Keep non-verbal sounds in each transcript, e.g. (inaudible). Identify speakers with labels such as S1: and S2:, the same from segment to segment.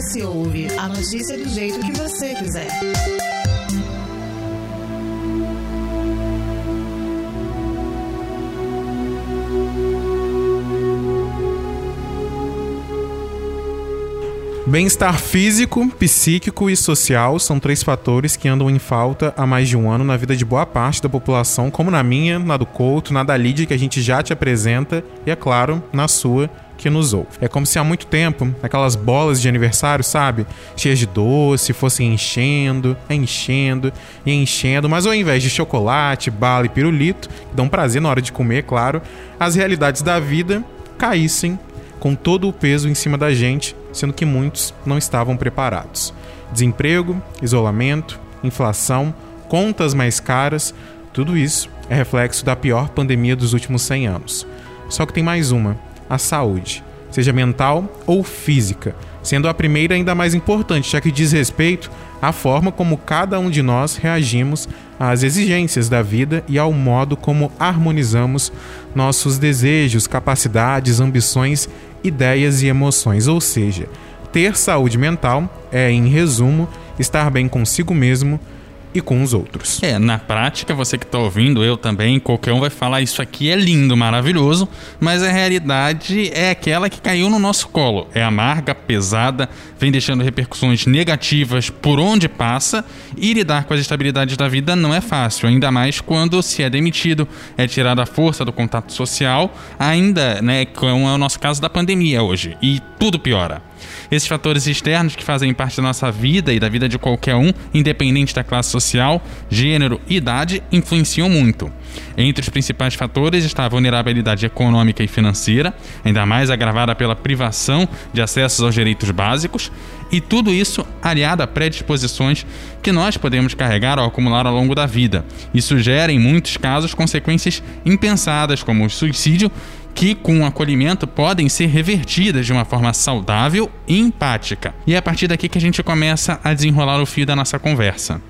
S1: OS Ouve, a notícia do jeito que você quiser.
S2: Bem-estar físico, psíquico e social são três fatores que andam em falta há mais de um ano na vida de boa parte da população, como na minha, na do Couto, na da Lídia, que a gente já te apresenta, e é claro, na sua, que nos ouve. É como se há muito tempo aquelas bolas de aniversário, sabe? Cheias de doce, fossem enchendo, enchendo e enchendo, mas ao invés de chocolate, bala e pirulito, que dão prazer na hora de comer, claro, as realidades da vida caíssem com todo o peso em cima da gente, sendo que muitos não estavam preparados. Desemprego, isolamento, inflação, contas mais caras, tudo isso é reflexo da pior pandemia dos últimos 100 anos. Só que tem mais uma, a saúde, seja mental ou física, sendo a primeira ainda mais importante, já que diz respeito à forma como cada um de nós reagimos às exigências da vida e ao modo como harmonizamos nossos desejos, capacidades, ambições ideias e emoções, ou seja, ter saúde mental é, em resumo, estar bem consigo mesmo e com os outros.
S3: É, na prática, você que está ouvindo, eu também, qualquer um vai falar isso aqui é lindo, maravilhoso, mas a realidade é aquela que caiu no nosso colo. É amarga, pesada, vem deixando repercussões negativas por onde passa e lidar com as estabilidades da vida não é fácil, ainda mais quando se é demitido, é tirada a força do contato social, ainda, né, como é o nosso caso da pandemia hoje, e tudo piora. Esses fatores externos que fazem parte da nossa vida e da vida de qualquer um, independente da classe social, gênero e idade, influenciam muito. Entre os principais fatores está a vulnerabilidade econômica e financeira, ainda mais agravada pela privação de acessos aos direitos básicos, e tudo isso aliado a predisposições que nós podemos carregar ou acumular ao longo da vida. Isso gera, em muitos casos, consequências impensadas, como o suicídio que, com o acolhimento, podem ser revertidas de uma forma saudável e empática. E é a partir daqui que a gente começa a desenrolar o fio da nossa conversa.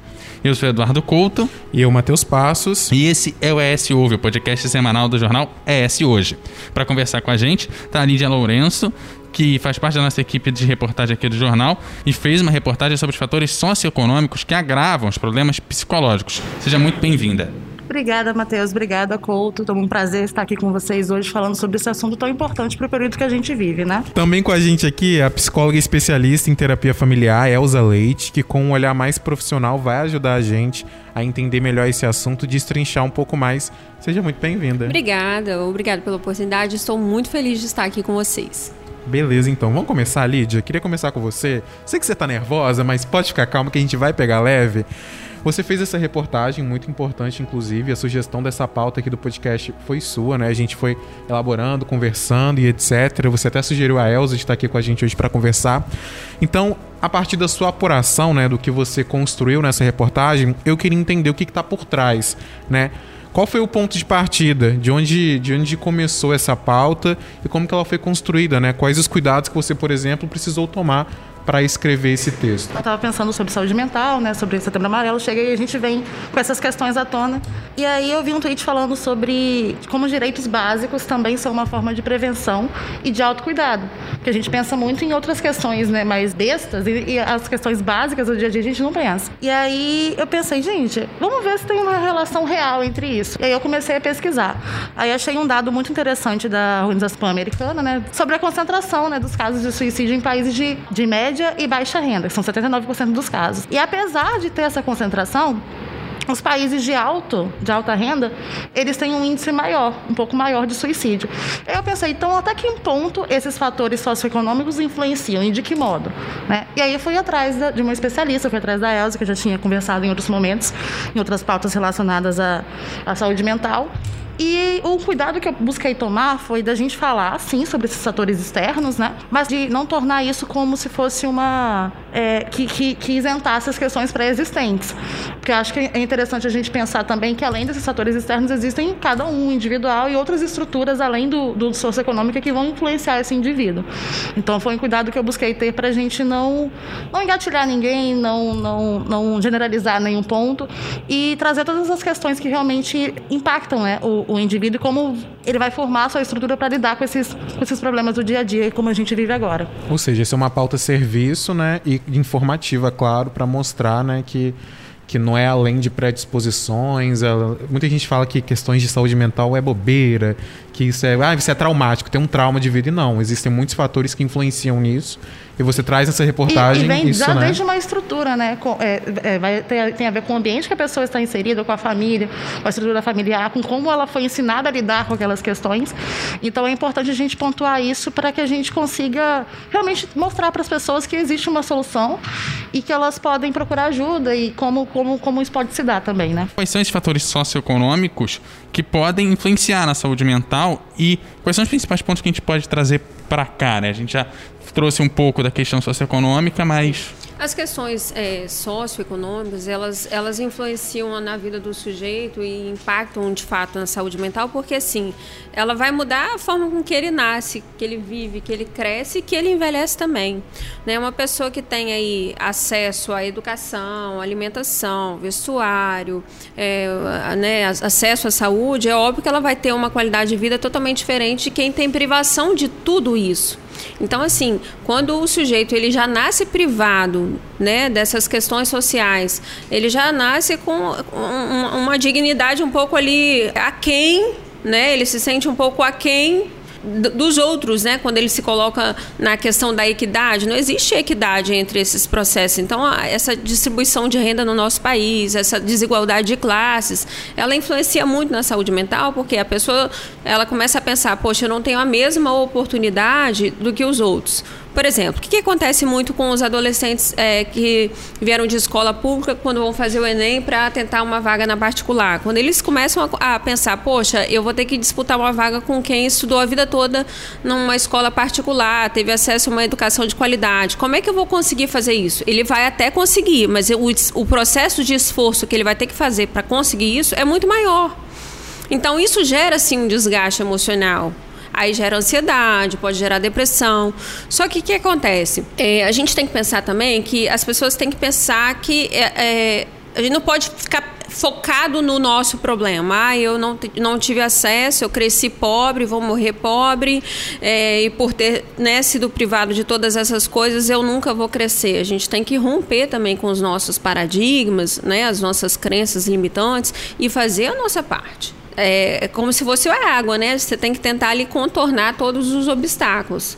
S3: Eu sou Eduardo Couto.
S2: E eu, Matheus Passos.
S3: E esse é o ES Ouve, o podcast semanal do jornal ES Hoje. Para conversar com a gente, tá a Lídia Lourenço, que faz parte da nossa equipe de reportagem aqui do jornal e fez uma reportagem sobre os fatores socioeconômicos que agravam os problemas psicológicos. Seja muito bem-vinda.
S4: Obrigada, Matheus. Obrigada, Couto. É um prazer estar aqui com vocês hoje falando sobre esse assunto tão importante para o período que a gente vive, né?
S2: Também com a gente aqui a psicóloga especialista em terapia familiar, Elza Leite, que com um olhar mais profissional vai ajudar a gente a entender melhor esse assunto, destrinchar um pouco mais. Seja muito bem-vinda.
S5: Obrigada, obrigada pela oportunidade. Estou muito feliz de estar aqui com vocês.
S2: Beleza, então. Vamos começar, Lídia? Queria começar com você. Sei que você tá nervosa, mas pode ficar calma que a gente vai pegar leve. Você fez essa reportagem muito importante, inclusive, a sugestão dessa pauta aqui do podcast foi sua, né? A gente foi elaborando, conversando e etc. Você até sugeriu a Elza de estar aqui com a gente hoje para conversar. Então, a partir da sua apuração, né, do que você construiu nessa reportagem, eu queria entender o que está por trás, né? Qual foi o ponto de partida? De onde, de onde começou essa pauta e como que ela foi construída, né? Quais os cuidados que você, por exemplo, precisou tomar para escrever esse texto?
S4: Eu estava pensando sobre saúde mental, né, sobre Setembro Amarelo. Cheguei e a gente vem com essas questões à tona. E aí eu vi um tweet falando sobre como os direitos básicos também são uma forma de prevenção e de autocuidado. Porque a gente pensa muito em outras questões, né, mais bestas e, e as questões básicas do dia a dia a gente não pensa. E aí eu pensei, gente, vamos ver se tem uma relação real entre isso. E aí eu comecei a pesquisar. Aí achei um dado muito interessante da Organização Pan-Americana, né, sobre a concentração, né, dos casos de suicídio em países de, de média média e baixa renda, que são 79% dos casos. E apesar de ter essa concentração, os países de alto, de alta renda, eles têm um índice maior, um pouco maior de suicídio. Eu pensei, então até que ponto esses fatores socioeconômicos influenciam e de que modo? Né? E aí eu fui atrás de uma especialista, fui atrás da Elza, que eu já tinha conversado em outros momentos, em outras pautas relacionadas à, à saúde mental. E o cuidado que eu busquei tomar foi da gente falar, sim, sobre esses fatores externos, né? Mas de não tornar isso como se fosse uma. É, que, que, que isentasse as questões pré-existentes. Porque acho que é interessante a gente pensar também que além desses fatores externos existem cada um individual e outras estruturas além do, do socioeconômico que vão influenciar esse indivíduo. Então foi um cuidado que eu busquei ter para a gente não, não engatilhar ninguém, não, não, não generalizar nenhum ponto e trazer todas as questões que realmente impactam né, o, o indivíduo e como ele vai formar a sua estrutura para lidar com esses, com esses problemas do dia a dia como a gente vive agora.
S2: Ou seja, isso é uma pauta serviço né, e informativa, claro, para mostrar né, que que não é além de predisposições. Ela, muita gente fala que questões de saúde mental é bobeira, que isso é, ah, isso é traumático, tem um trauma de vida. E não, existem muitos fatores que influenciam nisso. E você traz essa reportagem.
S4: E, e vem
S2: isso,
S4: já
S2: né?
S4: desde uma estrutura, né? Com, é, é, vai ter, tem a ver com o ambiente que a pessoa está inserida, com a família, com a estrutura familiar, com como ela foi ensinada a lidar com aquelas questões. Então é importante a gente pontuar isso para que a gente consiga realmente mostrar para as pessoas que existe uma solução e que elas podem procurar ajuda e como, como, como isso pode se dar também, né?
S3: Quais são esses fatores socioeconômicos que podem influenciar na saúde mental e quais são os principais pontos que a gente pode trazer para cá, né? A gente já trouxe um pouco da questão socioeconômica, mas
S5: as questões é, socioeconômicas, elas, elas influenciam na vida do sujeito e impactam de fato na saúde mental, porque assim, ela vai mudar a forma com que ele nasce, que ele vive, que ele cresce e que ele envelhece também. Né? Uma pessoa que tem aí acesso à educação, alimentação, vestuário, é, né, acesso à saúde, é óbvio que ela vai ter uma qualidade de vida totalmente diferente de quem tem privação de tudo isso. Então, assim, quando o sujeito ele já nasce privado né, dessas questões sociais, ele já nasce com uma dignidade um pouco ali aquém, né? Ele se sente um pouco aquém dos outros, né? Quando ele se coloca na questão da equidade, não existe equidade entre esses processos. Então, essa distribuição de renda no nosso país, essa desigualdade de classes, ela influencia muito na saúde mental, porque a pessoa ela começa a pensar, poxa, eu não tenho a mesma oportunidade do que os outros. Por exemplo, o que, acontece muito com os adolescentes é, que vieram de escola pública quando vão fazer o Enem para tentar uma vaga na particular? Quando eles começam a, a, pensar, poxa, eu vou ter que disputar uma vaga com quem estudou a vida toda numa escola particular, teve acesso a uma educação de qualidade. Como é que eu vou conseguir fazer isso? Ele vai até conseguir, mas o, o processo de esforço que ele vai ter que fazer para conseguir isso é muito maior. Então, isso gera, sim, um desgaste emocional. Aí gera ansiedade, pode gerar depressão. Só que o que acontece? É, a gente tem que pensar também que as pessoas têm que pensar que é, é, a gente não pode ficar focado no nosso problema. Ah, eu não, não tive acesso, eu cresci pobre, vou morrer pobre, é, e por ter né, sido privado de todas essas coisas, eu nunca vou crescer. A gente tem que romper também com os nossos paradigmas, né, as nossas crenças limitantes e fazer a nossa parte é, é como se fosse a água, né? Você tem que tentar ali contornar todos os obstáculos.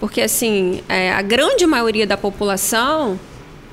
S5: Porque, assim, é, a grande maioria da população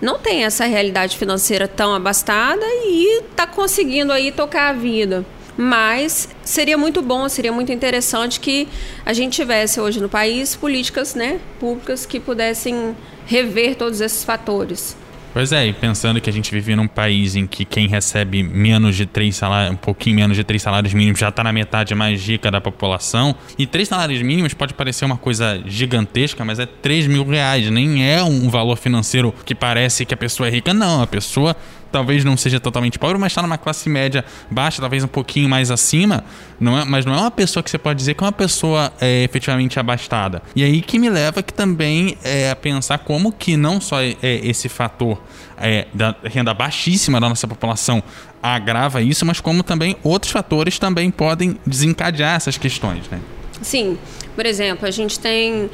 S5: não tem essa realidade financeira tão abastada e está conseguindo aí tocar a vida. Mas seria muito bom, seria muito interessante que a gente tivesse hoje no país políticas né, públicas que pudessem rever todos esses fatores.
S3: Pois é, e pensando que a gente vive num país em que quem recebe menos de três salários, um pouquinho menos de três salários mínimos já está na metade mais rica da população. E três salários mínimos pode parecer uma coisa gigantesca, mas é três mil reais, nem é um valor financeiro que parece que a pessoa é rica, não. A pessoa talvez não seja totalmente pobre, mas está numa classe média baixa, talvez um pouquinho mais acima, não é, mas não é uma pessoa que você pode dizer que é uma pessoa é, efetivamente abastada. E aí que me leva que também é, a pensar como que não só é, esse fator é, da renda baixíssima da nossa população agrava isso, mas como também outros fatores também podem desencadear essas questões, né?
S5: Sim, por exemplo, a gente tem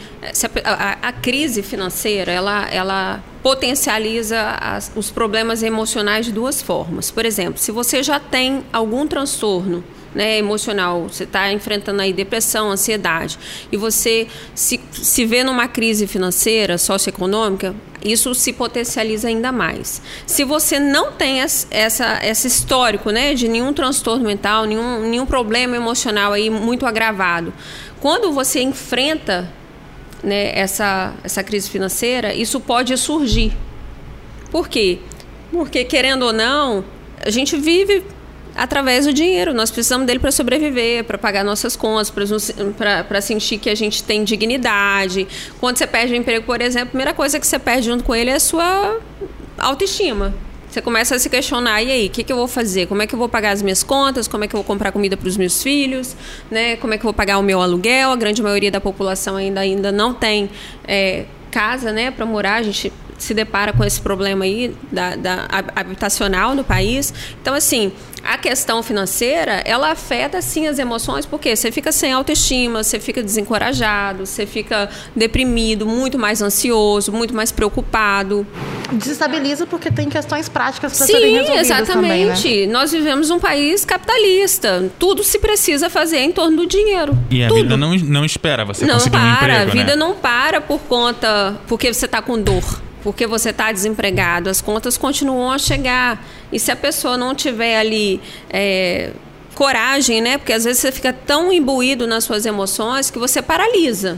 S5: a, a, a crise financeira, ela, ela potencializa as, os problemas emocionais de duas formas. Por exemplo, se você já tem algum transtorno né, emocional, você está enfrentando aí depressão, ansiedade, e você se, se vê numa crise financeira, socioeconômica, isso se potencializa ainda mais. Se você não tem essa, esse histórico né, de nenhum transtorno mental, nenhum, nenhum problema emocional aí muito agravado, quando você enfrenta né, essa, essa crise financeira, isso pode surgir. Por quê? Porque, querendo ou não, a gente vive através do dinheiro. Nós precisamos dele para sobreviver, para pagar nossas contas, para sentir que a gente tem dignidade. Quando você perde o emprego, por exemplo, a primeira coisa que você perde junto com ele é a sua autoestima. Você começa a se questionar, e aí, o que, que eu vou fazer? Como é que eu vou pagar as minhas contas? Como é que eu vou comprar comida para os meus filhos? Né? Como é que eu vou pagar o meu aluguel? A grande maioria da população ainda, ainda não tem é, casa né, para morar. A gente se depara com esse problema aí da, da habitacional no país. Então, assim, a questão financeira, ela afeta sim as emoções, porque você fica sem autoestima, você fica desencorajado, você fica deprimido, muito mais ansioso, muito mais preocupado.
S4: Desestabiliza porque tem questões práticas para serem resolvidas
S5: exatamente.
S4: Também,
S5: né? Nós vivemos um país capitalista. Tudo se precisa fazer em torno do dinheiro.
S3: E a
S5: Tudo.
S3: vida não, não espera você
S5: não
S3: conseguir
S5: para,
S3: um emprego,
S5: A vida
S3: né?
S5: não para por conta... Porque você está com dor porque você está desempregado, as contas continuam a chegar. E se a pessoa não tiver ali é, coragem, né? Porque às vezes você fica tão imbuído nas suas emoções que você paralisa.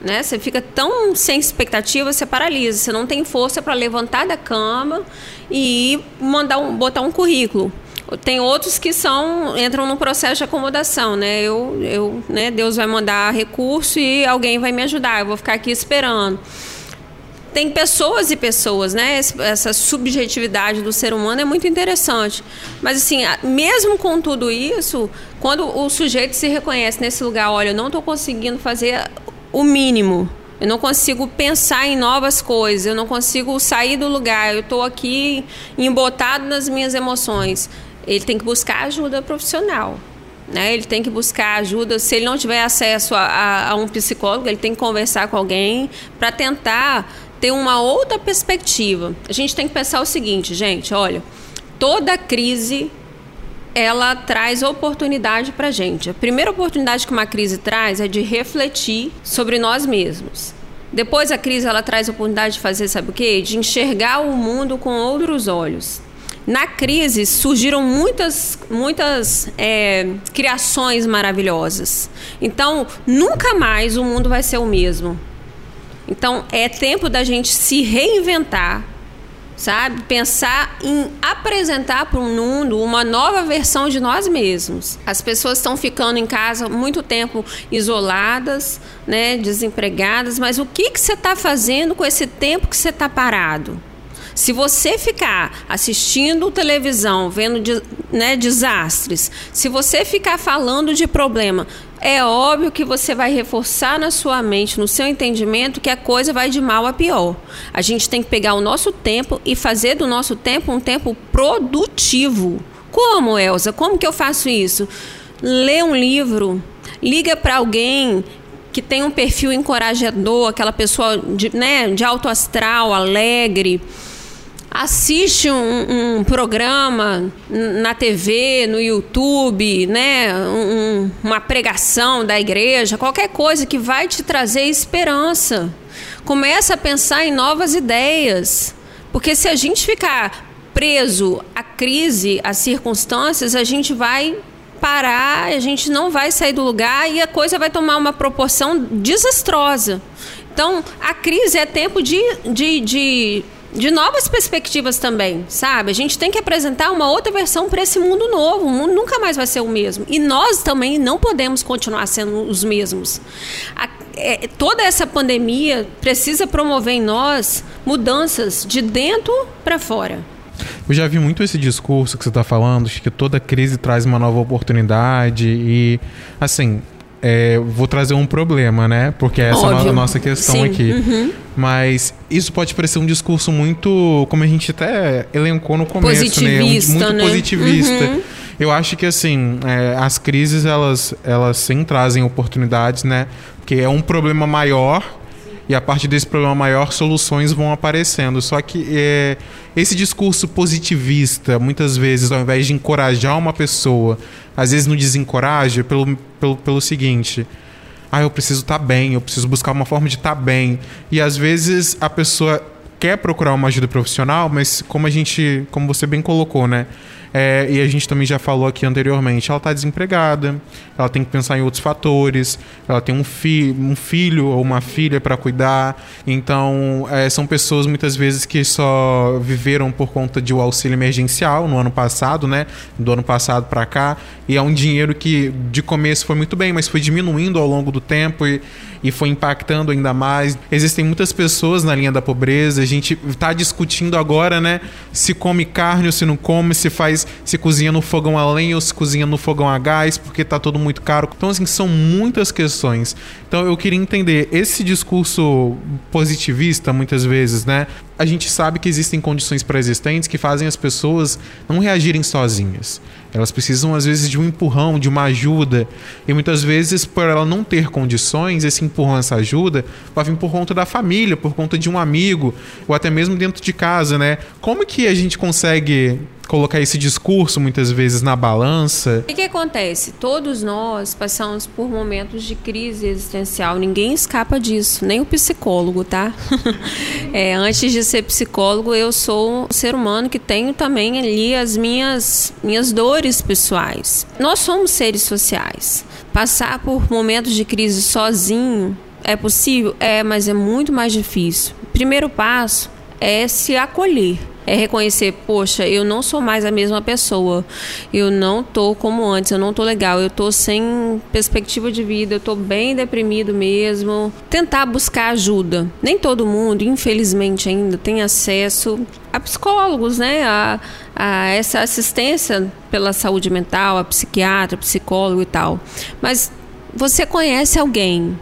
S5: Né? Você fica tão sem expectativa, você paralisa. Você não tem força para levantar da cama e mandar um, botar um currículo. Tem outros que são entram no processo de acomodação, né? Eu, eu, né? Deus vai mandar recurso e alguém vai me ajudar. Eu vou ficar aqui esperando tem pessoas e pessoas, né? Essa subjetividade do ser humano é muito interessante. Mas, assim, mesmo com tudo isso, quando o sujeito se reconhece nesse lugar, olha, eu não estou conseguindo fazer o mínimo. Eu não consigo pensar em novas coisas, eu não consigo sair do lugar, eu estou aqui embotado nas minhas emoções. Ele tem que buscar ajuda profissional. Né? Ele tem que buscar ajuda. Se ele não tiver acesso a, a, a um psicólogo, ele tem que conversar com alguém para tentar ter uma outra perspectiva. A gente tem que pensar o seguinte, gente, olha, toda crise ela traz oportunidade para gente. A primeira oportunidade que uma crise traz é de refletir sobre nós mesmos. Depois a crise ela traz a oportunidade de fazer, sabe o quê? De enxergar o mundo com outros olhos. Na crise surgiram muitas, muitas é, criações maravilhosas. Então, nunca mais o mundo vai ser o mesmo. Então, é tempo da gente se reinventar, sabe? Pensar em apresentar para o mundo uma nova versão de nós mesmos. As pessoas estão ficando em casa muito tempo isoladas, né, desempregadas, mas o que, que você está fazendo com esse tempo que você está parado? Se você ficar assistindo televisão, vendo né, desastres, se você ficar falando de problema, é óbvio que você vai reforçar na sua mente, no seu entendimento, que a coisa vai de mal a pior. A gente tem que pegar o nosso tempo e fazer do nosso tempo um tempo produtivo. Como, Elza? Como que eu faço isso? Lê um livro, liga para alguém que tem um perfil encorajador, aquela pessoa de, né, de alto astral, alegre assiste um, um, programa na TV, no YouTube, né, um, uma pregação da igreja, qualquer coisa que vai te trazer esperança. Começa a pensar em novas ideias, porque se a gente ficar preso à crise, às circunstâncias, a gente vai parar, a gente não vai sair do lugar e a coisa vai tomar uma proporção desastrosa. Então, a crise é tempo de, de, de de novas perspectivas também, sabe? A gente tem que apresentar uma outra versão para esse mundo novo. O mundo nunca mais vai ser o mesmo. E nós também não podemos continuar sendo os mesmos. A, é, toda essa pandemia precisa promover em nós mudanças de dentro para fora.
S2: Eu já vi muito esse discurso que você está falando, de que toda crise traz uma nova oportunidade e, assim, é, vou trazer um problema, né? Porque essa Óbvio. é a nossa questão Sim. aqui. Uhum. Mas isso pode parecer um discurso muito, como a gente até elencou no começo,
S5: positivista,
S2: né? Um, muito
S5: né?
S2: positivista.
S5: Uhum.
S2: Eu acho que assim, é, as crises elas, elas sim trazem oportunidades, né? Porque é um problema maior e a partir desse problema maior soluções vão aparecendo. Só que é, esse discurso positivista, muitas vezes, ao invés de encorajar uma pessoa, às vezes não desencoraja pelo, pelo, pelo seguinte. Ah, eu preciso estar tá bem, eu preciso buscar uma forma de estar tá bem. E às vezes a pessoa quer procurar uma ajuda profissional, mas como a gente, como você bem colocou, né? É, e a gente também já falou aqui anteriormente, ela está desempregada, ela tem que pensar em outros fatores, ela tem um, fi um filho ou uma filha para cuidar, então é, são pessoas muitas vezes que só viveram por conta de o auxílio emergencial no ano passado, né? Do ano passado para cá, e é um dinheiro que de começo foi muito bem, mas foi diminuindo ao longo do tempo. E, e foi impactando ainda mais. Existem muitas pessoas na linha da pobreza, a gente está discutindo agora, né? Se come carne ou se não come, se faz, se cozinha no fogão a lenha ou se cozinha no fogão a gás, porque tá tudo muito caro. Então, assim, são muitas questões. Então, eu queria entender esse discurso positivista, muitas vezes, né? A gente sabe que existem condições pré-existentes que fazem as pessoas não reagirem sozinhas. Elas precisam, às vezes, de um empurrão, de uma ajuda. E muitas vezes, por ela não ter condições, esse empurrão, essa ajuda, vai vir por conta da família, por conta de um amigo, ou até mesmo dentro de casa, né? Como que a gente consegue colocar esse discurso muitas vezes na balança.
S5: O que, que, acontece? Todos nós passamos por momentos de crise existencial. Ninguém escapa disso, nem o psicólogo, tá? (laughs) é, antes de ser psicólogo, eu sou um ser humano que tenho também ali as minhas, minhas dores pessoais. Nós somos seres sociais. Passar por momentos de crise sozinho é possível? É, mas é muito mais difícil. Primeiro passo é se acolher é reconhecer, poxa, eu não sou mais a mesma pessoa. Eu não tô como antes, eu não tô legal, eu tô sem perspectiva de vida, eu tô bem deprimido mesmo. Tentar buscar ajuda. Nem todo mundo, infelizmente ainda, tem acesso a psicólogos, né? A, a essa assistência pela saúde mental, a psiquiatra, psicólogo e tal. Mas você conhece alguém?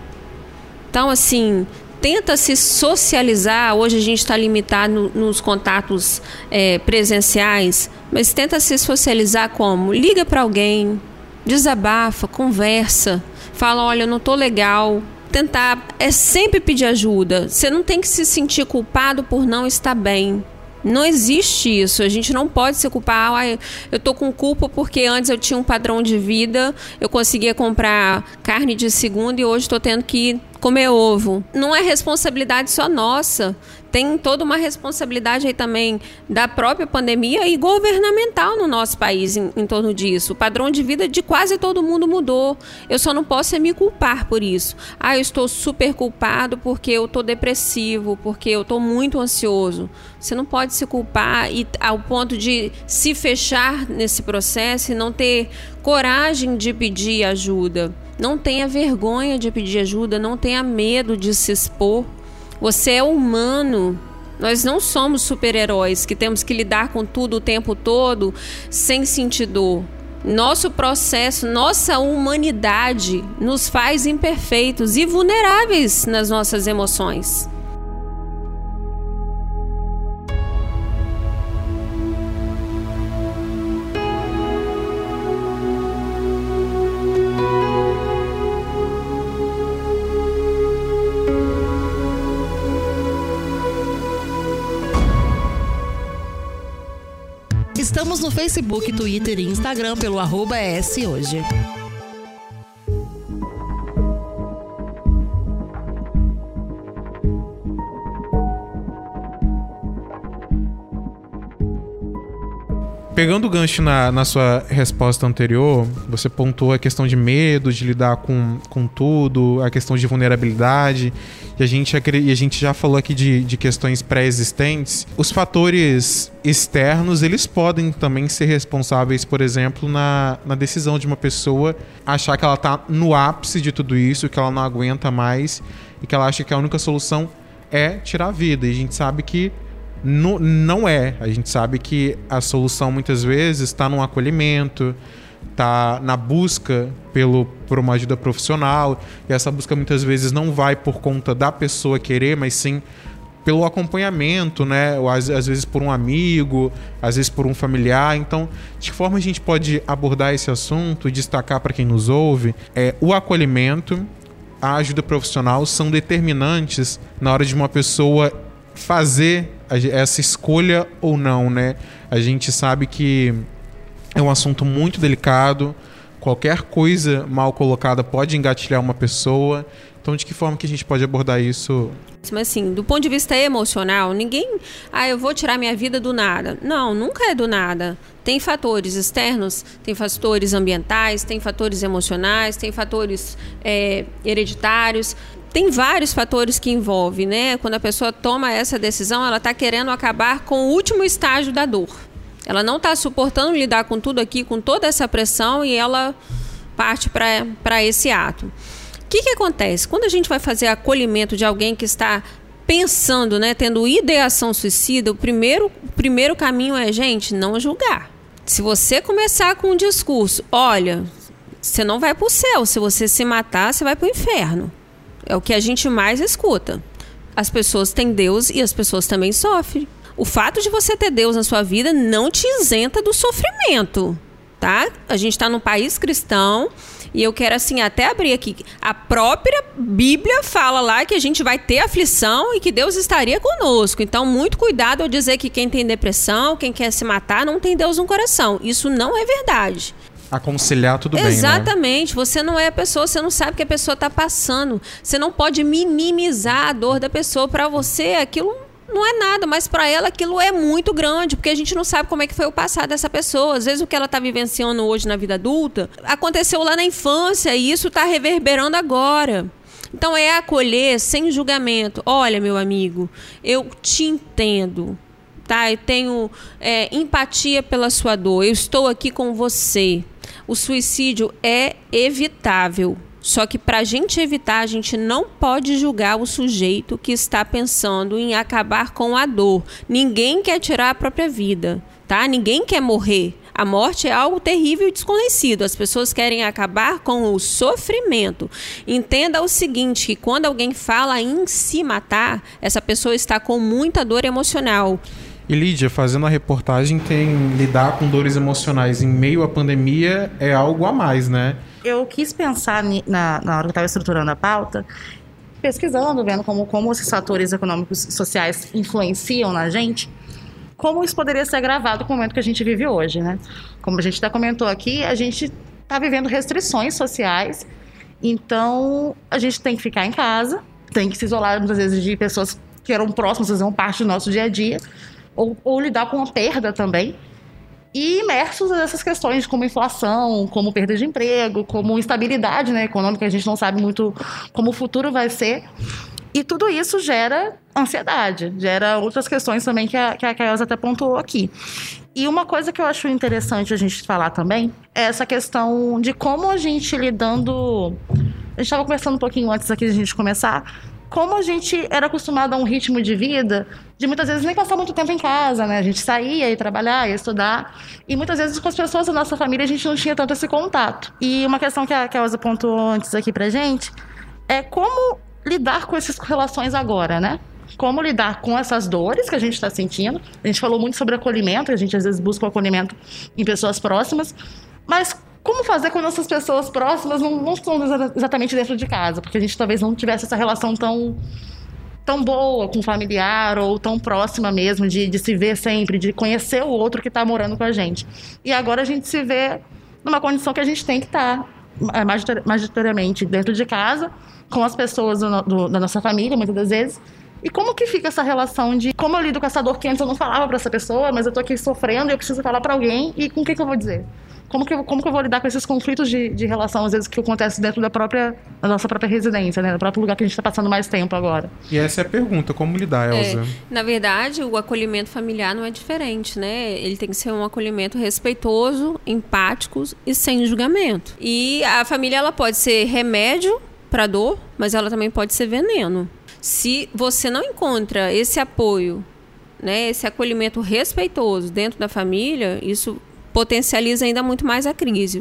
S5: Então, assim, tenta se socializar. Hoje a gente está limitado nos contatos é, presenciais, mas tenta se socializar como? Liga para alguém, desabafa, conversa, fala: olha, eu não tô legal. Tentar é sempre pedir ajuda. Você não tem que se sentir culpado por não estar bem. Não existe isso. A gente não pode se culpar. Ah, eu tô com culpa porque antes eu tinha um padrão de vida, eu conseguia comprar carne de segunda e hoje estou tendo que comer ovo. Não é responsabilidade só nossa. Tem toda uma responsabilidade aí também da própria pandemia e governamental no nosso país em, em, torno disso. O padrão de vida de quase todo mundo mudou. Eu só não posso me culpar por isso. Ah, eu estou super culpado porque eu estou depressivo, porque eu estou muito ansioso. Você não pode se culpar e, ao ponto de se fechar nesse processo e não ter coragem de pedir ajuda. Não tenha vergonha de pedir ajuda, não tenha medo de se expor. Você é humano. Nós não somos super-heróis que temos que lidar com tudo o tempo todo sem sentir dor. Nosso processo, nossa humanidade nos faz imperfeitos e vulneráveis nas nossas emoções.
S1: Estamos no Facebook, Twitter e Instagram pelo arroba Hoje.
S2: Pegando o gancho na, na sua resposta anterior, você pontuou a questão de medo de lidar com, com tudo, a questão de vulnerabilidade, e a gente, e a gente já falou aqui de, de questões pré-existentes. Os fatores externos, eles podem também ser responsáveis, por exemplo, na, na decisão de uma pessoa achar que ela está no ápice de tudo isso, que ela não aguenta mais, e que ela acha que a única solução é tirar a vida. E a gente sabe que no, não é. A gente sabe que a solução muitas vezes está no acolhimento, está na busca pelo, por uma ajuda profissional. E essa busca muitas vezes não vai por conta da pessoa querer, mas sim pelo acompanhamento, né? Às, às, vezes por um amigo, às vezes por um familiar. Então, de que forma a gente pode abordar esse assunto e destacar para quem nos ouve é o acolhimento, a ajuda profissional são determinantes na hora de uma pessoa fazer essa escolha ou não, né? A gente sabe que é um assunto muito delicado. Qualquer coisa mal colocada pode engatilhar uma pessoa. Então, de que forma que a gente pode abordar isso?
S5: Mas assim, do ponto de vista emocional, ninguém, ah, eu vou tirar minha vida do nada. Não, nunca é do nada. Tem fatores externos, tem fatores ambientais, tem fatores emocionais, tem fatores é, hereditários. Tem vários fatores que envolvem, né? Quando a pessoa toma essa decisão, ela está querendo acabar com o último estágio da dor. Ela não está suportando lidar com tudo aqui, com toda essa pressão, e ela parte para esse ato. O que, que acontece? Quando a gente vai fazer acolhimento de alguém que está pensando, né, tendo ideação suicida, o primeiro, o primeiro caminho é, gente, não julgar. Se você começar com um discurso, olha, você não vai para o céu, se você se matar, você vai para o inferno. É o que a gente mais escuta. As pessoas têm Deus e as pessoas também sofrem. O fato de você ter Deus na sua vida não te isenta do sofrimento, tá? A gente está num país cristão e eu quero assim até abrir aqui. A própria Bíblia fala lá que a gente vai ter aflição e que Deus estaria conosco. Então, muito cuidado ao dizer que quem tem depressão, quem quer se matar, não tem Deus no coração. Isso não é verdade
S2: aconselhar tudo
S5: Exatamente.
S2: bem.
S5: Né? Exatamente. Né? Você não é a pessoa, você não sabe o que a pessoa está passando. Você não pode minimizar a dor da pessoa. Para você, aquilo não é nada, mas para ela aquilo é muito grande, porque a gente não sabe como é que foi o passado dessa pessoa. Às vezes o que ela está vivenciando hoje na vida adulta aconteceu lá na infância e isso está reverberando agora. Então é acolher sem julgamento. Olha, meu amigo, eu te entendo. Tá? Eu tenho é, empatia pela sua dor. Eu estou aqui com você o suicídio é evitável. Só que para a gente evitar, a gente não pode julgar o sujeito que está pensando em acabar com a dor. Ninguém quer tirar a própria vida, tá? Ninguém quer morrer. A morte é algo terrível e desconhecido. As pessoas querem acabar com o sofrimento. Entenda o seguinte: que quando alguém fala em se matar, essa pessoa está com muita dor emocional.
S2: E Lídia, fazendo a reportagem, tem lidar com dores emocionais em meio à pandemia é algo a mais, né?
S4: Eu quis pensar na, na hora que eu estava estruturando a pauta, pesquisando, vendo como, como esses fatores econômicos e sociais influenciam na gente, como isso poderia ser agravado com o momento que a gente vive hoje, né? Como a gente já comentou aqui, a gente está vivendo restrições sociais, então a gente tem que ficar em casa, tem que se isolar muitas vezes de pessoas que eram próximas, faziam parte do nosso dia a dia ou, ou lidar com a perda também. E imersos nessas questões como inflação, como perda de emprego, como instabilidade né, econômica, a gente não sabe muito como o futuro vai ser. E tudo isso gera ansiedade, gera outras questões também que a, que a Elza até pontuou aqui. E uma coisa que eu acho interessante a gente falar também é essa questão de como a gente lidando. A gente estava conversando um pouquinho antes aqui de a gente começar como a gente era acostumado a um ritmo de vida de muitas vezes nem passar muito tempo em casa, né? A gente saía e trabalhar, ia estudar. E muitas vezes com as pessoas da nossa família a gente não tinha tanto esse contato. E uma questão que a, que a Elza pontuou antes aqui pra gente é como lidar com essas relações agora, né? Como lidar com essas dores que a gente está sentindo. A gente falou muito sobre acolhimento, a gente às vezes busca o acolhimento em pessoas próximas. Mas como fazer quando essas pessoas próximas não, não estão exatamente dentro de casa? Porque a gente talvez não tivesse essa relação tão tão boa com o familiar ou tão próxima mesmo de, de se ver sempre, de conhecer o outro que está morando com a gente. E agora a gente se vê numa condição que a gente tem que estar tá, é, majoritariamente dentro de casa, com as pessoas do, do, da nossa família, muitas das vezes. E como que fica essa relação de como eu lido com essa dor que antes eu não falava para essa pessoa, mas eu tô aqui sofrendo e eu preciso falar para alguém e com o que, que eu vou dizer? Como que, eu, como que eu vou lidar com esses conflitos de, de relação, às vezes, que acontecem dentro da própria da nossa própria residência, né? Do próprio lugar que a gente está passando mais tempo agora.
S2: E essa é a pergunta, como lidar, é, Elza? É,
S5: na verdade, o acolhimento familiar não é diferente, né? Ele tem que ser um acolhimento respeitoso, empático e sem julgamento. E a família, ela pode ser remédio para dor, mas ela também pode ser veneno. Se você não encontra esse apoio né, esse acolhimento respeitoso dentro da família, isso potencializa ainda muito mais a crise.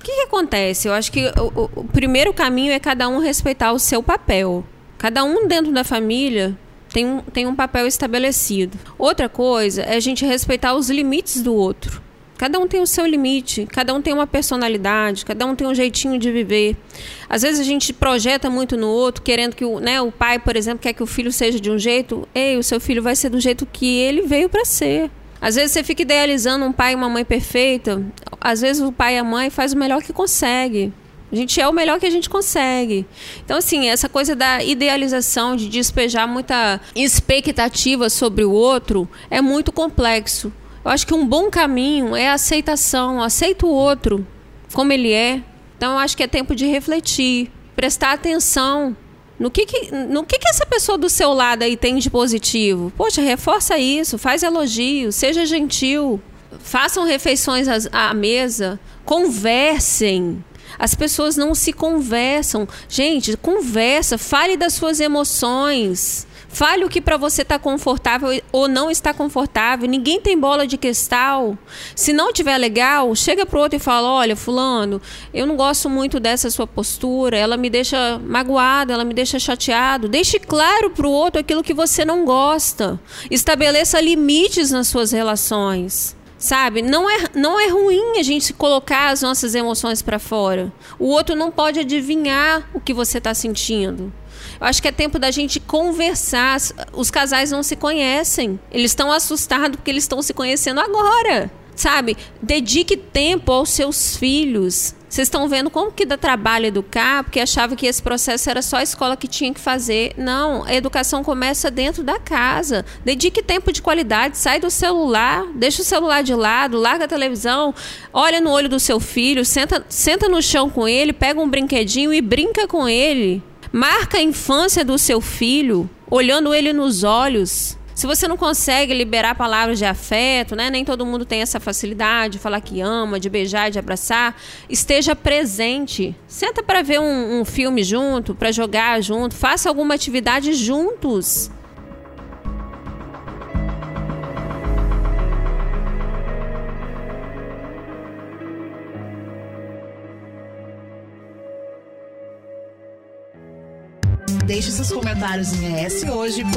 S5: O que, que acontece? Eu acho que o, o, primeiro caminho é cada um respeitar o seu papel. Cada um dentro da família tem um, tem um papel estabelecido. Outra coisa é a gente respeitar os limites do outro. Cada um tem o seu limite, cada um tem uma personalidade, cada um tem um jeitinho de viver. Às vezes a gente projeta muito no outro, querendo que o, né, o pai, por exemplo, quer que o filho seja de um jeito. Ei, o seu filho vai ser do jeito que ele veio para ser. Às vezes você fica idealizando um pai e uma mãe perfeita. Às vezes o pai e a mãe faz o melhor que consegue. A gente é o melhor que a gente consegue. Então, assim, essa coisa da idealização, de despejar muita expectativa sobre o outro, é muito complexo. Eu acho que um bom caminho é a aceitação. Aceita o outro como ele é. Então, eu acho que é tempo de refletir, prestar atenção no que, que, no que, que essa pessoa do seu lado aí tem de positivo. Poxa, reforça isso, faz elogios, seja gentil, façam refeições à mesa, conversem. As pessoas não se conversam. Gente, conversa, fale das suas emoções. Fale o que para você está confortável ou não está confortável. Ninguém tem bola de cristal. Se não tiver legal, chega pro outro e fala: "Olha, fulano, eu não gosto muito dessa sua postura. Ela me deixa magoado, ela me deixa chateado". Deixe claro pro outro aquilo que você não gosta. Estabeleça limites nas suas relações. Sabe? Não é, não é ruim a gente colocar as nossas emoções para fora. O outro não pode adivinhar o que você está sentindo. Eu acho que é tempo da gente conversar. Os casais não se conhecem. Eles estão assustados porque eles estão se conhecendo agora. Sabe? Dedique tempo aos seus filhos. Vocês estão vendo como que dá trabalho educar, porque achava que esse processo era só a escola que tinha que fazer. Não, a educação começa dentro da casa. Dedique tempo de qualidade, sai do celular, deixa o celular de lado, larga a televisão, olha no olho do seu filho, senta, senta no chão com ele, pega um brinquedinho e brinca com ele. Marca a infância do seu filho, olhando ele nos olhos. Se você não consegue liberar palavras de afeto, né? Nem todo mundo tem essa facilidade de falar que ama, de beijar, de abraçar. Esteja presente. Senta para ver um, um filme junto, para jogar junto. Faça alguma atividade juntos.
S1: Deixe seus comentários em eshoje.com.br.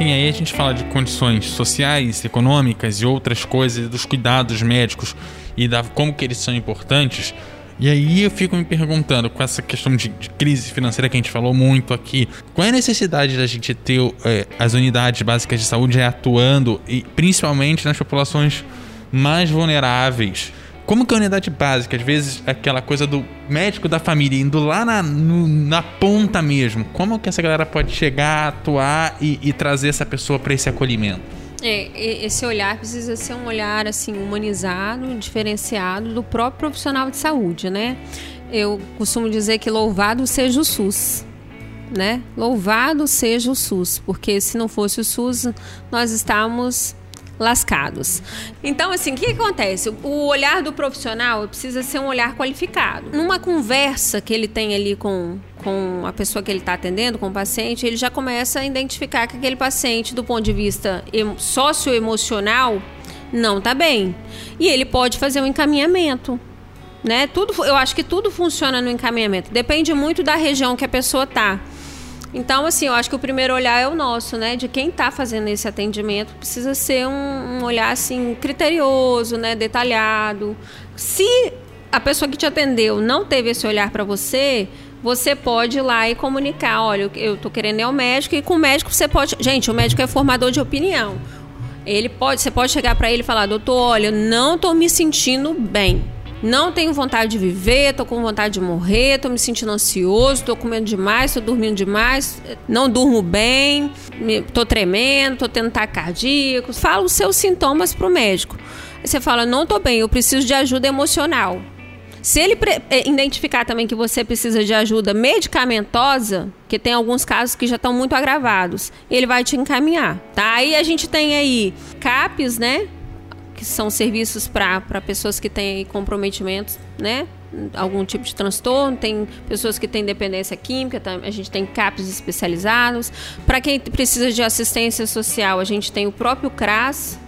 S3: E aí a gente fala de condições sociais, econômicas e outras coisas, dos cuidados médicos e da como que eles são importantes. E aí eu fico me perguntando, com essa questão de, de crise financeira que a gente falou muito aqui, qual é a necessidade da gente ter é, as unidades básicas de saúde atuando, e principalmente nas populações mais vulneráveis? Como que a unidade básica, às vezes, aquela coisa do médico da família indo lá na, no, na ponta mesmo, como que essa galera pode chegar, atuar e, e trazer essa pessoa para esse acolhimento?
S5: É, esse olhar precisa ser um olhar assim humanizado, diferenciado do próprio profissional de saúde, né? Eu costumo dizer que louvado seja o SUS, né? Louvado seja o SUS, porque se não fosse o SUS, nós estamos lascados. Então, assim, o que, acontece? O olhar do profissional precisa ser um olhar qualificado. Numa conversa que ele tem ali com, com a pessoa que ele está atendendo, com o paciente, ele já começa a identificar que aquele paciente, do ponto de vista socioemocional, não está bem. E ele pode fazer um encaminhamento. Né? Tudo, eu acho que tudo funciona no encaminhamento. Depende muito da região que a pessoa está. Então, assim, eu acho que o primeiro olhar é o nosso, né? De quem está fazendo esse atendimento precisa ser um, um, olhar assim criterioso, né? Detalhado. Se a pessoa que te atendeu não teve esse olhar para você, você pode ir lá e comunicar, olha, eu estou querendo ir ao médico e com o médico você pode, gente, o médico é formador de opinião. Ele pode, você pode chegar para ele e falar, doutor, olha, eu não estou me sentindo bem não tenho vontade de viver, tô com vontade de morrer, tô me sentindo ansioso, tô comendo demais, tô dormindo demais, não durmo bem, tô tremendo, tô tendo taquicardia. Fala os seus sintomas pro médico. Aí você fala: "Não tô bem, eu preciso de ajuda emocional". Se ele eh, identificar também que você precisa de ajuda medicamentosa, que tem alguns casos que já estão muito agravados, ele vai te encaminhar, tá? Aí a gente tem aí CAPES, né? Que são serviços para pessoas que têm comprometimentos, né? Algum tipo de transtorno, tem pessoas que têm dependência química, a gente tem CAPs especializados. Para quem precisa de assistência social, a gente tem o próprio CRAS,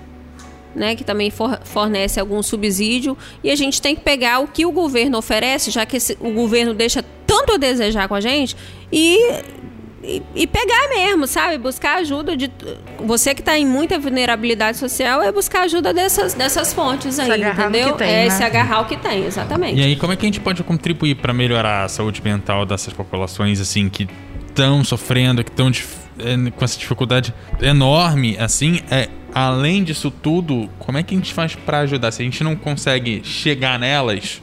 S5: né, que também fornece algum subsídio, e a gente tem que pegar o que o governo oferece, já que esse, o governo deixa tanto a desejar com a gente, e e, e, pegar mesmo, sabe? Buscar ajuda de. Você que está em muita vulnerabilidade social é buscar ajuda dessas, dessas fontes aí, entendeu?
S4: Tem,
S5: é
S4: né?
S5: se agarrar o que tem, exatamente.
S3: E aí, como é que a gente pode contribuir para melhorar a saúde mental dessas populações, assim, que estão sofrendo, que estão é, com essa dificuldade enorme, assim? É, além disso tudo, como é que a gente faz para ajudar? Se a gente não consegue chegar nelas,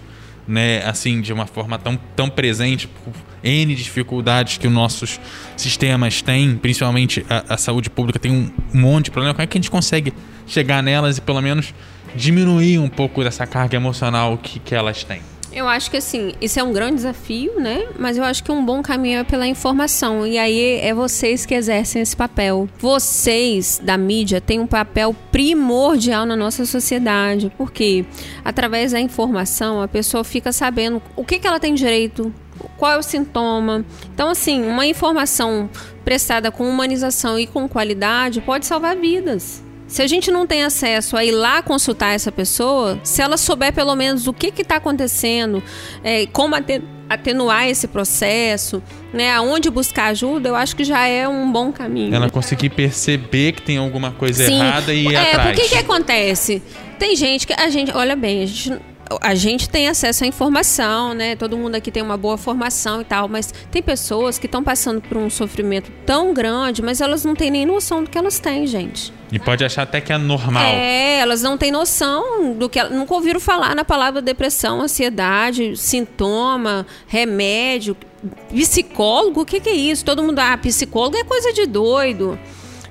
S3: né, assim, de uma forma tão, tão presente, por N dificuldades que os nossos sistemas têm, principalmente a, a saúde pública tem um monte de problema, como é que a gente consegue chegar nelas e pelo menos diminuir um pouco dessa carga emocional que, que elas têm?
S5: Eu acho que assim, isso é um grande desafio, né? Mas eu acho que um bom caminho é pela informação. E aí é vocês que exercem esse papel. Vocês da mídia têm um papel primordial na nossa sociedade. Porque através da informação a pessoa fica sabendo o que, que ela tem direito, qual é o sintoma. Então, assim, uma informação prestada com humanização e com qualidade pode salvar vidas. Se a gente não tem acesso a ir lá consultar essa pessoa, se ela souber pelo menos o que está acontecendo, é, como atenuar esse processo, né, aonde buscar ajuda, eu acho que já é um bom caminho.
S3: Ela conseguir perceber que tem alguma coisa
S5: Sim.
S3: errada e ir
S5: é,
S3: atrás.
S5: Por que que acontece? Tem gente que a gente, olha bem, a gente a gente tem acesso à informação, né? Todo mundo aqui tem uma boa formação e tal, mas tem pessoas que estão passando por um sofrimento tão grande, mas elas não têm nem noção do que elas têm, gente.
S3: E pode achar até que é normal.
S5: É, elas não têm noção do que. Nunca ouviram falar na palavra depressão, ansiedade, sintoma, remédio, psicólogo. O que, que é isso? Todo mundo, ah, psicólogo é coisa de doido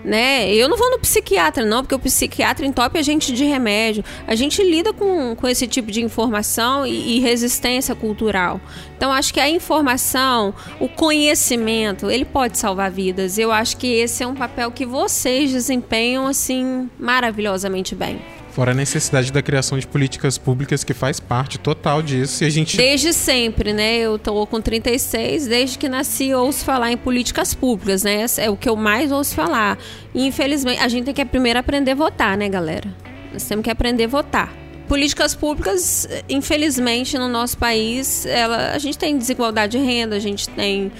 S5: né? Eu não vou no psiquiatra, não, porque o psiquiatra entope a gente de remédio. A gente lida com, com esse tipo de informação e, e resistência cultural. Então, acho que a informação, o conhecimento, ele pode salvar vidas. Eu acho que esse é um papel que vocês desempenham, assim, maravilhosamente bem.
S2: Fora a necessidade da criação de políticas públicas que faz parte total disso e a gente...
S5: Desde sempre, né? Eu tô com 36, desde que nasci ouço falar em políticas públicas, né? É o que eu mais ouço falar. E infelizmente, a gente tem que primeiro aprender a votar, né, galera? Nós temos que aprender a votar. Políticas públicas, infelizmente, no nosso país, ela, a gente tem desigualdade de renda, a gente tem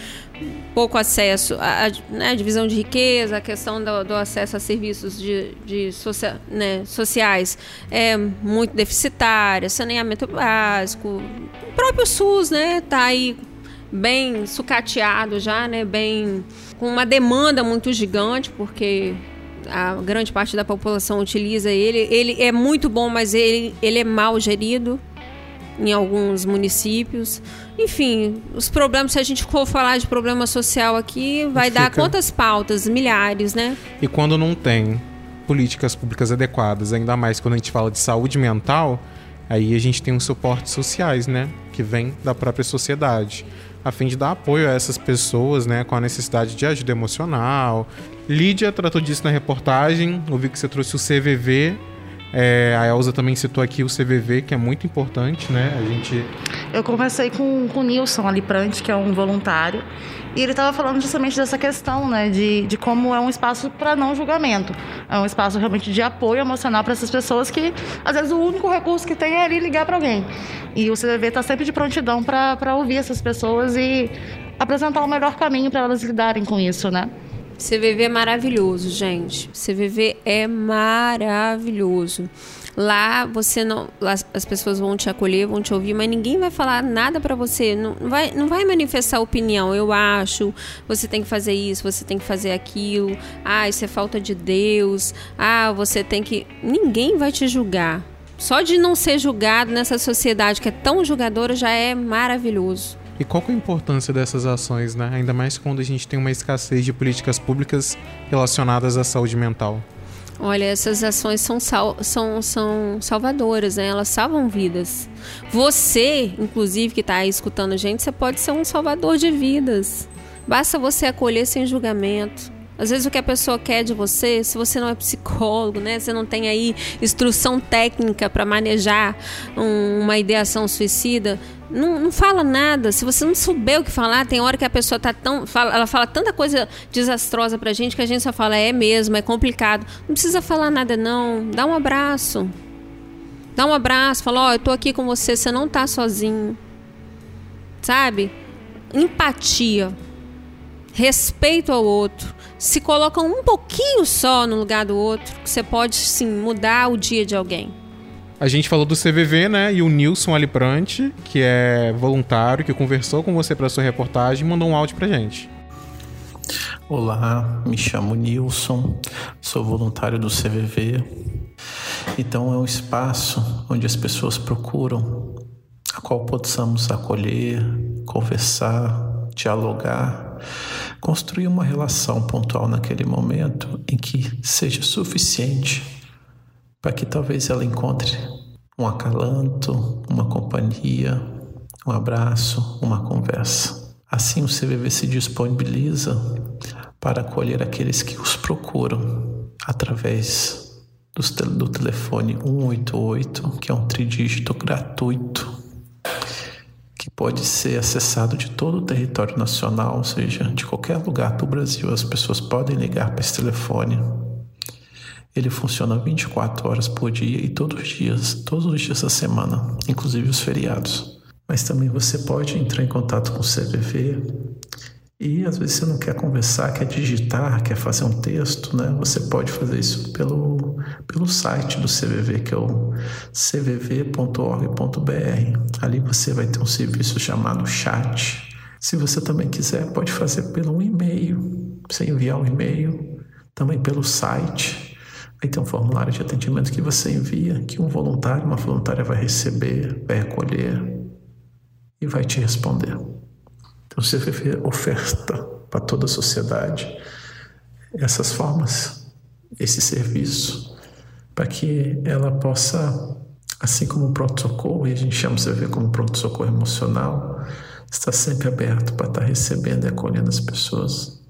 S5: pouco acesso à, né, divisão de riqueza, a questão do, do acesso a serviços de, de socia, né, sociais é muito deficitária, saneamento básico, o próprio SUS, né, tá aí bem sucateado já, né, bem com uma demanda muito gigante, porque a grande parte da população utiliza ele. Ele é muito bom, mas ele, ele é mal gerido em alguns municípios. Enfim, os problemas, se a gente for falar de problema social aqui, vai
S2: Fica.
S5: dar quantas pautas? Milhares, né?
S2: E quando não tem políticas públicas adequadas, ainda mais quando a gente fala de saúde mental, aí a gente tem os suportes sociais, né? Que vem da própria sociedade. A fim de dar apoio a essas pessoas, né? Com a necessidade de ajuda emocional. Lídia tratou disso na reportagem. Eu vi que você trouxe o CVV. É, a Elza também citou aqui o CVV, que é muito importante, né? A gente...
S4: Eu conversei com, com o Nilson Aliprante, que é um voluntário, e ele estava falando justamente dessa questão, né, de, de como é um espaço para não julgamento. É um espaço realmente de apoio emocional para essas pessoas que, às vezes, o único recurso que tem é ali ligar para alguém. E o CVV está sempre de prontidão para ouvir essas pessoas e apresentar o melhor caminho para elas lidarem com isso, né?
S5: CVV é maravilhoso, gente. CVV é maravilhoso. Lá você não, lá as pessoas vão te acolher, vão te ouvir, mas ninguém vai falar nada para você, não vai, não vai manifestar opinião. Eu acho, você tem que fazer isso, você tem que fazer aquilo. Ah, isso é falta de Deus. Ah, você tem que. Ninguém vai te julgar. Só de não ser julgado nessa sociedade que é tão julgadora já é maravilhoso.
S2: E qual é a importância dessas ações, né? Ainda mais quando a gente tem uma escassez de políticas públicas relacionadas à saúde mental.
S5: Olha, essas ações são, sal, são, são salvadoras, né? Elas salvam vidas. Você, inclusive, que está escutando a gente, você pode ser um salvador de vidas. Basta você acolher sem julgamento. Às vezes o que a pessoa quer de você, se você não é psicólogo, né? Você não tem aí instrução técnica para manejar um, uma ideação suicida, não, não, fala nada. Se você não souber o que falar, tem hora que a pessoa tá tão. Fala, ela fala tanta coisa desastrosa pra gente que a gente só fala, é mesmo, é complicado. Não precisa falar nada, não. Dá um abraço. Dá um abraço, fala, ó, oh, eu tô aqui com você, você não tá sozinho. Sabe? Empatia. Respeito ao outro, se colocam um pouquinho só no lugar do outro, você pode sim mudar o dia de alguém.
S2: A gente falou do CVV, né? E o Nilson Aliprante, que é voluntário, que conversou com você para sua reportagem, mandou um áudio pra gente.
S6: Olá, me chamo Nilson, sou voluntário do CVV. Então é um espaço onde as pessoas procuram a qual possamos acolher, conversar, dialogar, construir uma relação pontual naquele momento em que seja suficiente para que talvez ela encontre um acalanto, uma companhia, um abraço, uma conversa. Assim o CVV se disponibiliza para acolher aqueles que os procuram através do telefone 188, que é um tridígito gratuito, que pode ser acessado de todo o território nacional, ou seja, de qualquer lugar do Brasil, as pessoas podem ligar para esse telefone ele funciona 24 horas por dia e todos os dias, todos os dias da semana, inclusive os feriados. Mas também você pode entrar em contato com o CVV e às vezes você não quer conversar, quer digitar, quer fazer um texto, né? Você pode fazer isso pelo, pelo site do CVV, que é o cvv.org.br. Ali você vai ter um serviço chamado chat. Se você também quiser, pode fazer pelo e-mail. Você enviar um e-mail, também pelo site. Aí tem um formulário de atendimento que você envia, que um voluntário, uma voluntária vai receber, vai acolher e vai te responder. Você oferta para toda a sociedade essas formas, esse serviço, para que ela possa, assim como o pronto-socorro, e a gente chama o CV como pronto-socorro emocional, está sempre aberto para estar recebendo e acolhendo as pessoas.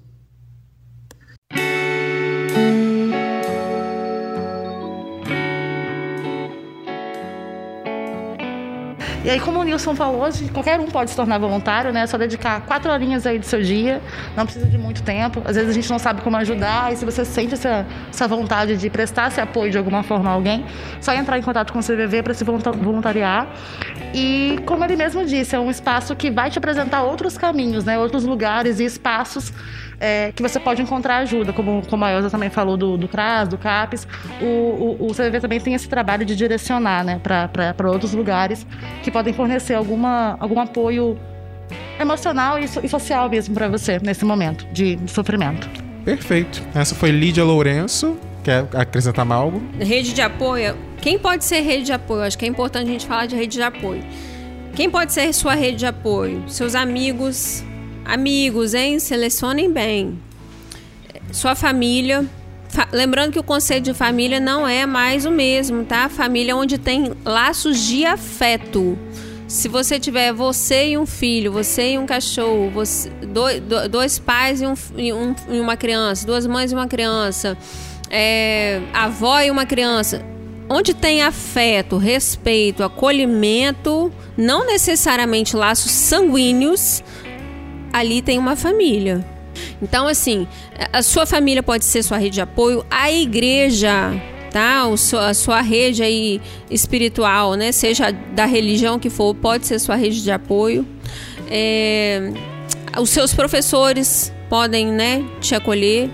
S4: E aí, como o Nilson falou, hoje qualquer um pode se tornar voluntário, né? É só dedicar quatro horinhas aí do seu dia, não precisa de muito tempo. Às vezes a gente não sabe como ajudar, e se você sente essa, essa vontade de prestar esse apoio de alguma forma a alguém, só entrar em contato com o CVV para se voluntariar. E, como ele mesmo disse, é um espaço que vai te apresentar outros caminhos, né? Outros lugares e espaços é, que você pode encontrar ajuda, como, como a Elza também falou do, do CRAS, do CAPES. O, o, o CVV também tem esse trabalho de direcionar né, para outros lugares que podem fornecer alguma, algum apoio emocional e, e social mesmo para você nesse momento de sofrimento.
S2: Perfeito. Essa foi Lídia Lourenço. Quer acrescentar mais algo?
S5: Rede de apoio. Quem pode ser rede de apoio? Acho que é importante a gente falar de rede de apoio. Quem pode ser sua rede de apoio? Seus amigos, Amigos, hein? Selecionem bem. Sua família. Fa lembrando que o conceito de família não é mais o mesmo, tá? Família onde tem laços de afeto. Se você tiver você e um filho, você e um cachorro, você, dois, dois pais e, um, e, um, e, uma criança, duas mães e uma criança, é, avó e uma criança, onde tem afeto, respeito, acolhimento, não necessariamente laços sanguíneos, ali tem uma família. Então, assim, a sua família pode ser sua rede de apoio, a igreja, tá? a sua rede aí espiritual, né? Seja da religião que for, pode ser sua rede de apoio. É, os seus professores podem, né, te acolher.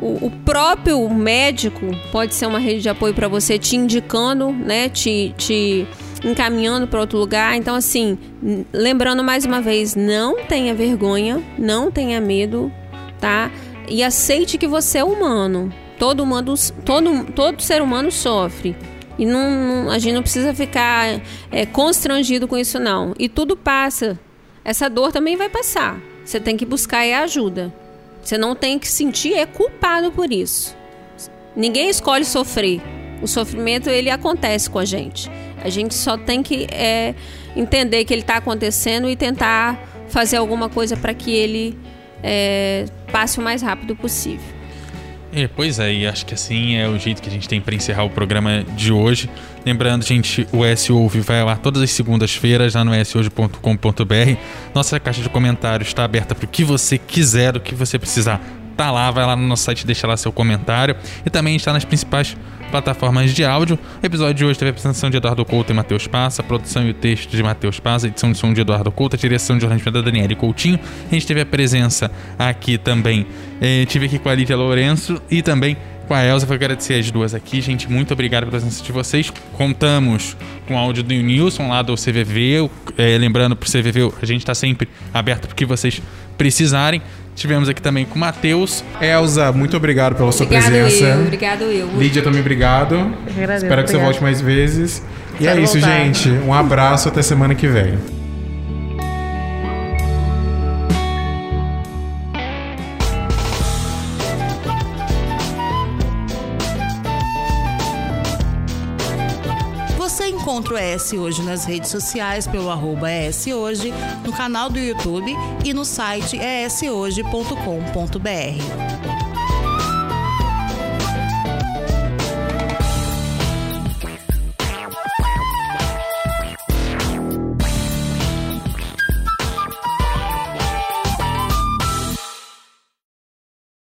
S5: O, o, próprio médico pode ser uma rede de apoio para você, te indicando, né, te, te encaminhando para outro lugar. Então, assim, lembrando mais uma vez, não tenha vergonha, não tenha medo, tá? E aceite que você é humano. Todo humano, todo, todo ser humano sofre. E não, não, a gente não precisa ficar é, constrangido com isso, não. E tudo passa. Essa dor também vai passar. Você tem que buscar é ajuda. Você não tem que sentir é culpado por isso. Ninguém escolhe sofrer. O sofrimento ele acontece com a gente. A gente só tem que é, entender que ele está acontecendo e tentar fazer alguma coisa para que ele é, passe o mais rápido possível.
S3: É, pois é, e acho que assim é o jeito que a gente tem para encerrar o programa de hoje. Lembrando, gente, o S Ouve vai lá todas as segundas-feiras lá no shoje.com.br. Nossa caixa de comentários está aberta para o que você quiser, o que você precisar tá lá, vai lá no nosso site, deixa lá seu comentário. E também está nas principais plataformas de áudio. O episódio de hoje teve a apresentação de Eduardo Couto e Matheus Passa, produção e o texto de Matheus Passa, edição de som de Eduardo Couto, direção de jornalismo da Daniele Coutinho. A gente teve a presença aqui também, eh, tive aqui com a Lídia Lourenço e também com a Elza. Vou agradecer as duas aqui, gente. Muito obrigado pela presença de vocês. Contamos com o áudio do Nilson lá do CVV. É, lembrando, pro CVV, a gente está sempre aberto para que vocês precisarem. Tivemos aqui também com o Matheus.
S2: Elza, muito obrigado pela sua
S5: Obrigado
S2: presença.
S5: eu, obrigado eu.
S2: Lídia, também obrigado.
S4: agradeço,
S2: Espero que você
S4: obrigada.
S2: volte mais vezes. E
S4: Quero
S2: é isso,
S4: voltar.
S2: gente. Um abraço até semana que vem.
S1: Você encontra o ES Hoje nas redes sociais pelo arroba Hoje, no canal do YouTube e no site eshoje.com.br.